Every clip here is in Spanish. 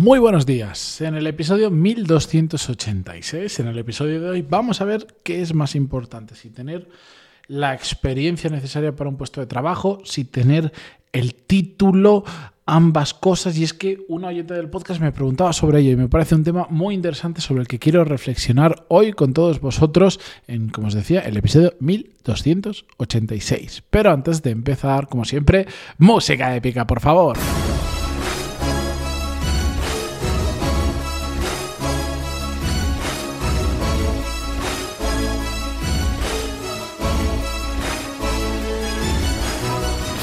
Muy buenos días. En el episodio 1286, en el episodio de hoy, vamos a ver qué es más importante, si tener la experiencia necesaria para un puesto de trabajo, si tener el título, ambas cosas. Y es que una oyente del podcast me preguntaba sobre ello y me parece un tema muy interesante sobre el que quiero reflexionar hoy con todos vosotros en, como os decía, el episodio 1286. Pero antes de empezar, como siempre, música épica, por favor.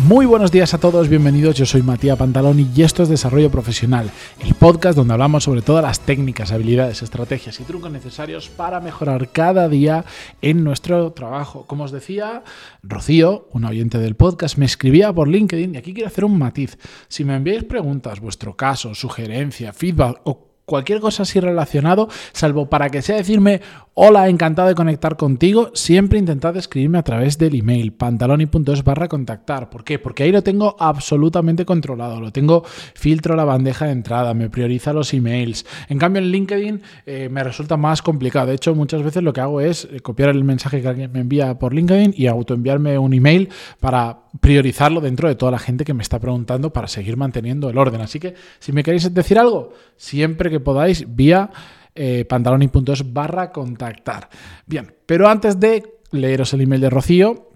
Muy buenos días a todos, bienvenidos. Yo soy Matías Pantaloni y esto es Desarrollo Profesional, el podcast donde hablamos sobre todas las técnicas, habilidades, estrategias y trucos necesarios para mejorar cada día en nuestro trabajo. Como os decía, Rocío, un oyente del podcast, me escribía por LinkedIn y aquí quiero hacer un matiz. Si me enviáis preguntas, vuestro caso, sugerencia, feedback o cualquier cosa así relacionado, salvo para que sea decirme hola, encantado de conectar contigo, siempre intentad escribirme a través del email pantaloni.es barra contactar. ¿Por qué? Porque ahí lo tengo absolutamente controlado, lo tengo filtro la bandeja de entrada, me prioriza los emails. En cambio en LinkedIn eh, me resulta más complicado. De hecho, muchas veces lo que hago es eh, copiar el mensaje que alguien me envía por LinkedIn y autoenviarme un email para priorizarlo dentro de toda la gente que me está preguntando para seguir manteniendo el orden. Así que si me queréis decir algo, siempre que podáis, vía eh, pantaloni.es barra contactar. Bien, pero antes de leeros el email de Rocío,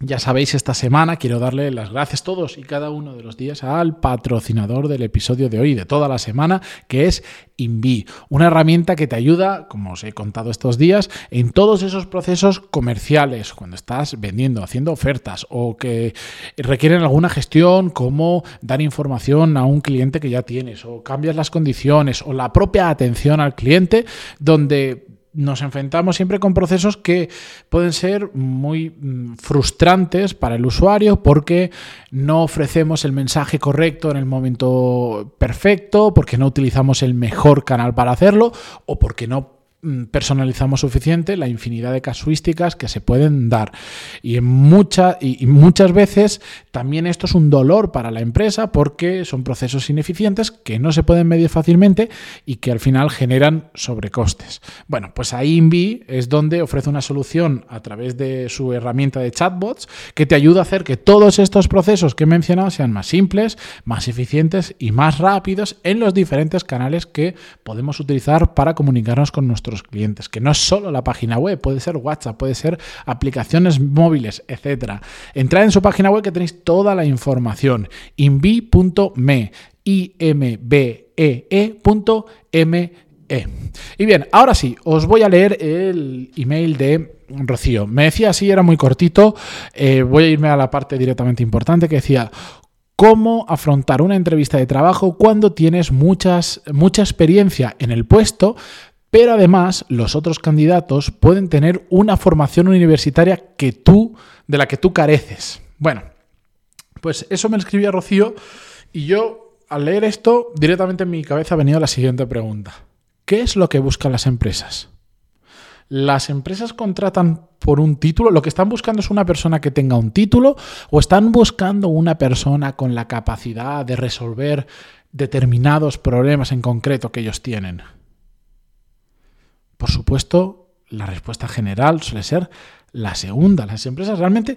ya sabéis, esta semana quiero darle las gracias todos y cada uno de los días al patrocinador del episodio de hoy, de toda la semana, que es Invi, una herramienta que te ayuda, como os he contado estos días, en todos esos procesos comerciales, cuando estás vendiendo, haciendo ofertas o que requieren alguna gestión, como dar información a un cliente que ya tienes, o cambias las condiciones, o la propia atención al cliente, donde nos enfrentamos siempre con procesos que pueden ser muy mm, frustrantes para el usuario porque no ofrecemos el mensaje correcto en el momento perfecto, porque no utilizamos el mejor canal para hacerlo o porque no personalizamos suficiente la infinidad de casuísticas que se pueden dar. Y, en mucha, y, muchas veces también esto es un dolor para la empresa porque son procesos ineficientes que no se pueden medir fácilmente y que al final generan sobrecostes. Bueno, pues ahí Invi es donde ofrece una solución a través de su herramienta de chatbots que te ayuda a hacer que todos estos procesos que he mencionado sean más simples, más eficientes y más rápidos en los diferentes canales que podemos utilizar para comunicarnos con nuestros clientes, que no es solo la página web, puede ser WhatsApp, puede ser aplicaciones móviles, etcétera. Entrad en su página web que tenéis toda la información, invi.me, e e. Y bien, ahora sí, os voy a leer el email de Rocío. Me decía así, era muy cortito. Eh, voy a irme a la parte directamente importante que decía, cómo afrontar una entrevista de trabajo cuando tienes muchas, mucha experiencia en el puesto, pero además, los otros candidatos pueden tener una formación universitaria que tú, de la que tú careces. Bueno, pues eso me escribía Rocío y yo, al leer esto, directamente en mi cabeza ha venido la siguiente pregunta. ¿Qué es lo que buscan las empresas? ¿Las empresas contratan por un título? ¿Lo que están buscando es una persona que tenga un título? ¿O están buscando una persona con la capacidad de resolver determinados problemas en concreto que ellos tienen? Por supuesto, la respuesta general suele ser la segunda. Las empresas realmente,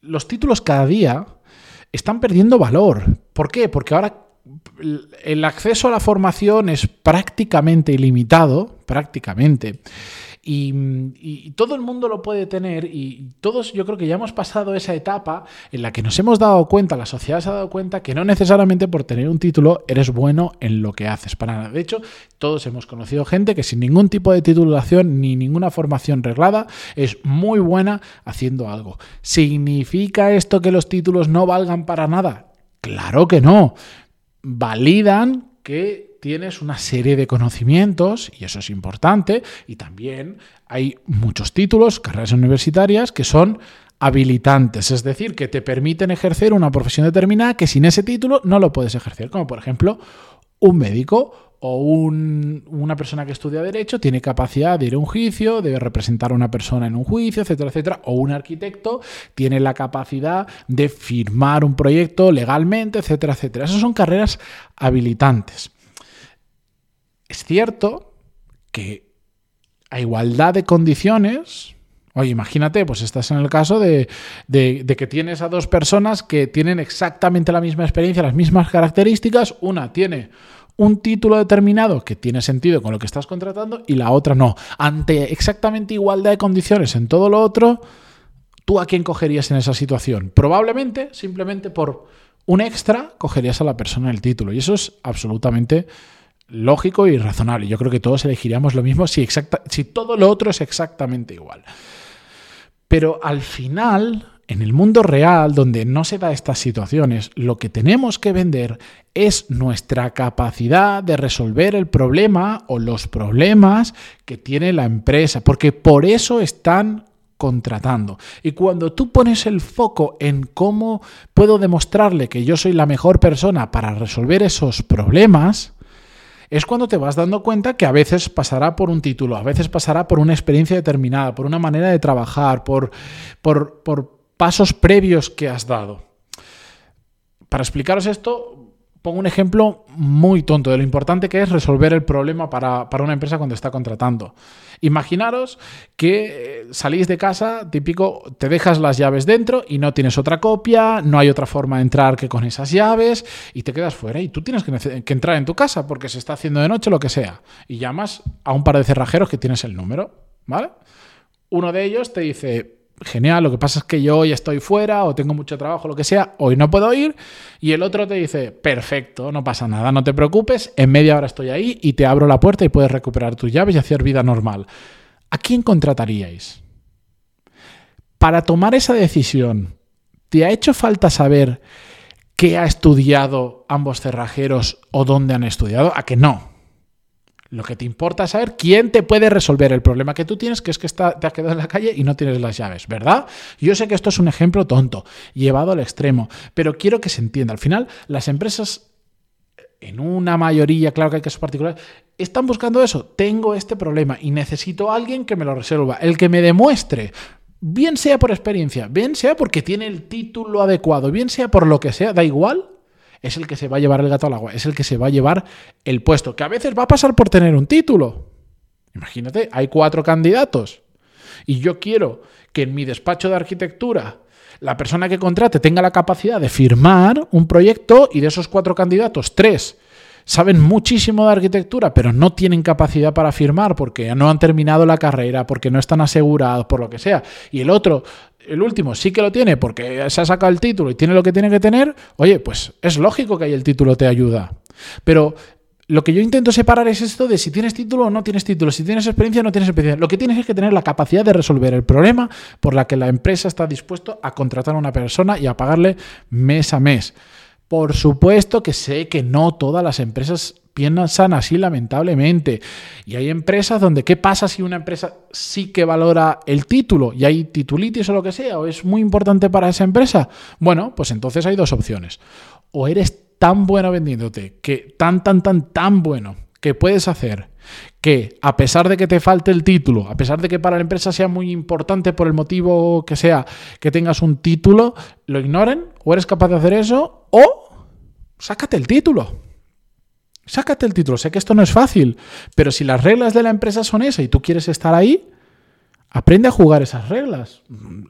los títulos cada día están perdiendo valor. ¿Por qué? Porque ahora el acceso a la formación es prácticamente ilimitado, prácticamente. Y, todo el mundo lo puede tener y todos yo creo que ya hemos pasado esa etapa en la que nos hemos dado cuenta, la sociedad se ha dado cuenta que no necesariamente por tener un título eres bueno en lo que haces. Para nada. De hecho, todos hemos conocido gente que sin ningún tipo de titulación ni ninguna formación reglada es muy buena haciendo algo. ¿Significa esto que los títulos no valgan para nada? Claro que no. Validan que tienes una serie de conocimientos, y eso es importante, y también hay muchos títulos, carreras universitarias, que son habilitantes, es decir, que te permiten ejercer una profesión determinada que sin ese título no lo puedes ejercer, como por ejemplo un médico o una persona que estudia derecho tiene capacidad de ir a un juicio, de representar a una persona en un juicio, etcétera, etcétera, o un arquitecto tiene la capacidad de firmar un proyecto legalmente, etcétera, etcétera. Esas son carreras habilitantes. Es cierto que a igualdad de condiciones, oye, imagínate, pues estás en el caso de, que tienes a dos personas que tienen exactamente la misma experiencia, las mismas características, una tiene un título determinado que tiene sentido con lo que estás contratando y la otra no. Ante exactamente igualdad de condiciones en todo lo otro, ¿tú a quién cogerías en esa situación? Probablemente, simplemente por un extra, cogerías a la persona el título. Y eso es absolutamente lógico y razonable. Yo creo que todos elegiríamos lo mismo si, exacta, si todo lo otro es exactamente igual. Pero al final, en el mundo real, donde no se da estas situaciones, lo que tenemos que vender es nuestra capacidad de resolver el problema o los problemas que tiene la empresa, porque por eso están contratando. Y cuando tú pones el foco en cómo puedo demostrarle que yo soy la mejor persona para resolver esos problemas, es cuando te vas dando cuenta que a veces pasará por un título, a veces pasará por una experiencia determinada, por una manera de trabajar, por, por, pasos previos que has dado. Para explicaros esto, pongo un ejemplo muy tonto de lo importante que es resolver el problema para, una empresa cuando está contratando. Imaginaros que eh, salís de casa, típico, te dejas las llaves dentro y no tienes otra copia, no hay otra forma de entrar que con esas llaves y te quedas fuera y tú tienes que, que entrar en tu casa porque se está haciendo de noche, lo que sea. Y llamas a un par de cerrajeros que tienes el número, ¿vale? Uno de ellos te dice, genial, lo que pasa es que yo hoy estoy fuera o tengo mucho trabajo, lo que sea, hoy no puedo ir. Y el otro te dice, perfecto, no pasa nada, no te preocupes, en media hora estoy ahí y te abro la puerta y puedes recuperar tus llaves y hacer vida normal. ¿A quién contrataríais? Para tomar esa decisión, ¿te ha hecho falta saber qué ha estudiado ambos cerrajeros o dónde han estudiado? ¿A que no? Lo que te importa es saber quién te puede resolver el problema que tú tienes, que es que te has quedado en la calle y no tienes las llaves, ¿verdad? Yo sé que esto es un ejemplo tonto, llevado al extremo, pero quiero que se entienda. Al final, las empresas, en una mayoría, claro que hay casos particulares, están buscando eso. Tengo este problema y necesito a alguien que me lo resuelva, el que me demuestre bien sea por experiencia, bien sea porque tiene el título adecuado, bien sea por lo que sea, da igual, es el que se va a llevar el gato al agua, es el que se va a llevar el puesto, que a veces va a pasar por tener un título. Imagínate, hay cuatro candidatos y yo quiero que en mi despacho de arquitectura la persona que contrate tenga la capacidad de firmar un proyecto y de esos cuatro candidatos, tres saben muchísimo de arquitectura, pero no tienen capacidad para firmar porque no han terminado la carrera, porque no están asegurados, por lo que sea. Y el otro el último sí que lo tiene porque se ha sacado el título y tiene lo que tiene que tener, oye, pues es lógico que ahí el título te ayuda. Pero lo que yo intento separar es esto de si tienes título o no tienes título, si tienes experiencia o no tienes experiencia. Lo que tienes es que tener la capacidad de resolver el problema por la que la empresa está dispuesto a contratar a una persona y a pagarle mes a mes. Por supuesto que sé que no todas las empresas piensan así lamentablemente. Y hay empresas donde, ¿qué pasa si una empresa sí que valora el título y hay titulitis o lo que sea, o es muy importante para esa empresa? Bueno, pues entonces hay dos opciones. O eres tan bueno vendiéndote, que tan, tan, tan, tan bueno, que puedes hacer que a pesar de que te falte el título, a pesar de que para la empresa sea muy importante por el motivo que sea que tengas un título, lo ignoren, o eres capaz de hacer eso, o sácate el título. Sácate el título. Sé que esto no es fácil, pero si las reglas de la empresa son esas y tú quieres estar ahí, aprende a jugar esas reglas.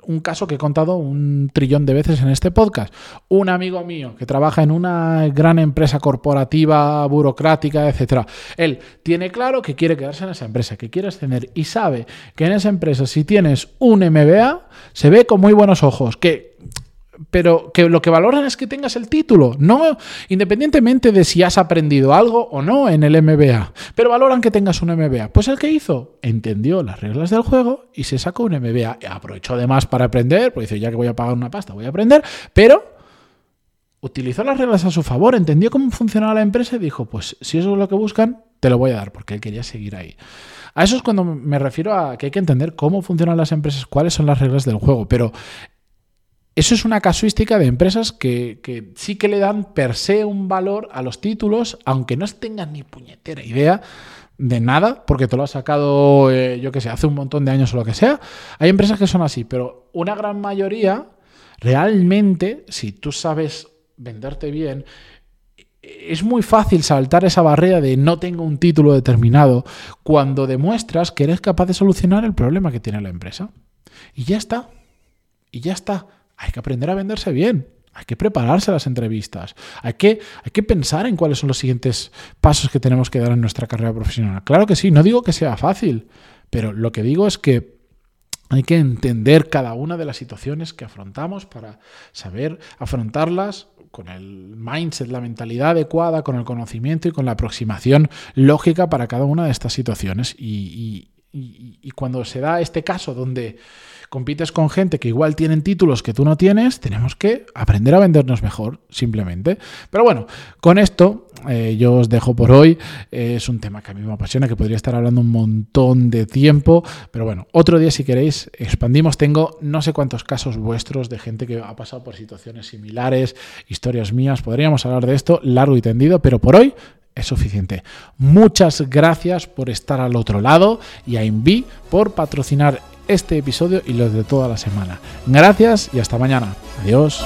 Un caso que he contado un trillón de veces en este podcast. Un amigo mío que trabaja en una gran empresa corporativa, burocrática, etc. Él tiene claro que quiere quedarse en esa empresa, que quiere ascender y sabe que en esa empresa si tienes un MBA se ve con muy buenos ojos, que pero que lo que valoran es que tengas el título, no independientemente de si has aprendido algo o no en el MBA, pero valoran que tengas un MBA. Pues el que hizo entendió las reglas del juego y se sacó un MBA. Aprovechó además para aprender, pues dice, ya que voy a pagar una pasta, voy a aprender, pero utilizó las reglas a su favor, entendió cómo funcionaba la empresa y dijo, pues si eso es lo que buscan, te lo voy a dar, porque él quería seguir ahí. A eso es cuando me refiero a que hay que entender cómo funcionan las empresas, cuáles son las reglas del juego, pero eso es una casuística de empresas que, sí que le dan per se un valor a los títulos, aunque no tengan ni puñetera idea de nada, porque te lo has sacado, eh, yo qué sé, hace un montón de años o lo que sea. Hay empresas que son así, pero una gran mayoría, realmente, si tú sabes venderte bien, es muy fácil saltar esa barrera de no tengo un título determinado cuando demuestras que eres capaz de solucionar el problema que tiene la empresa. Y ya está. Y ya está. Hay que aprender a venderse bien. Hay que prepararse las entrevistas. Hay que, hay que pensar en cuáles son los siguientes pasos que tenemos que dar en nuestra carrera profesional. Claro que sí, no digo que sea fácil, pero lo que digo es que hay que entender cada una de las situaciones que afrontamos para saber afrontarlas con el mindset, la mentalidad adecuada, con el conocimiento y con la aproximación lógica para cada una de estas situaciones. Y, cuando se da este caso donde compites con gente que igual tienen títulos que tú no tienes, tenemos que aprender a vendernos mejor, simplemente. Pero bueno, con esto eh, yo os dejo por hoy. es un tema que a mí me apasiona, que podría estar hablando un montón de tiempo. Pero bueno, otro día si queréis expandimos. Tengo no sé cuántos casos vuestros de gente que ha pasado por situaciones similares, historias mías. Podríamos hablar de esto largo y tendido, pero por hoy es suficiente. Muchas gracias por estar al otro lado y a Invi por patrocinar este episodio y los de toda la semana. Gracias y hasta mañana. Adiós.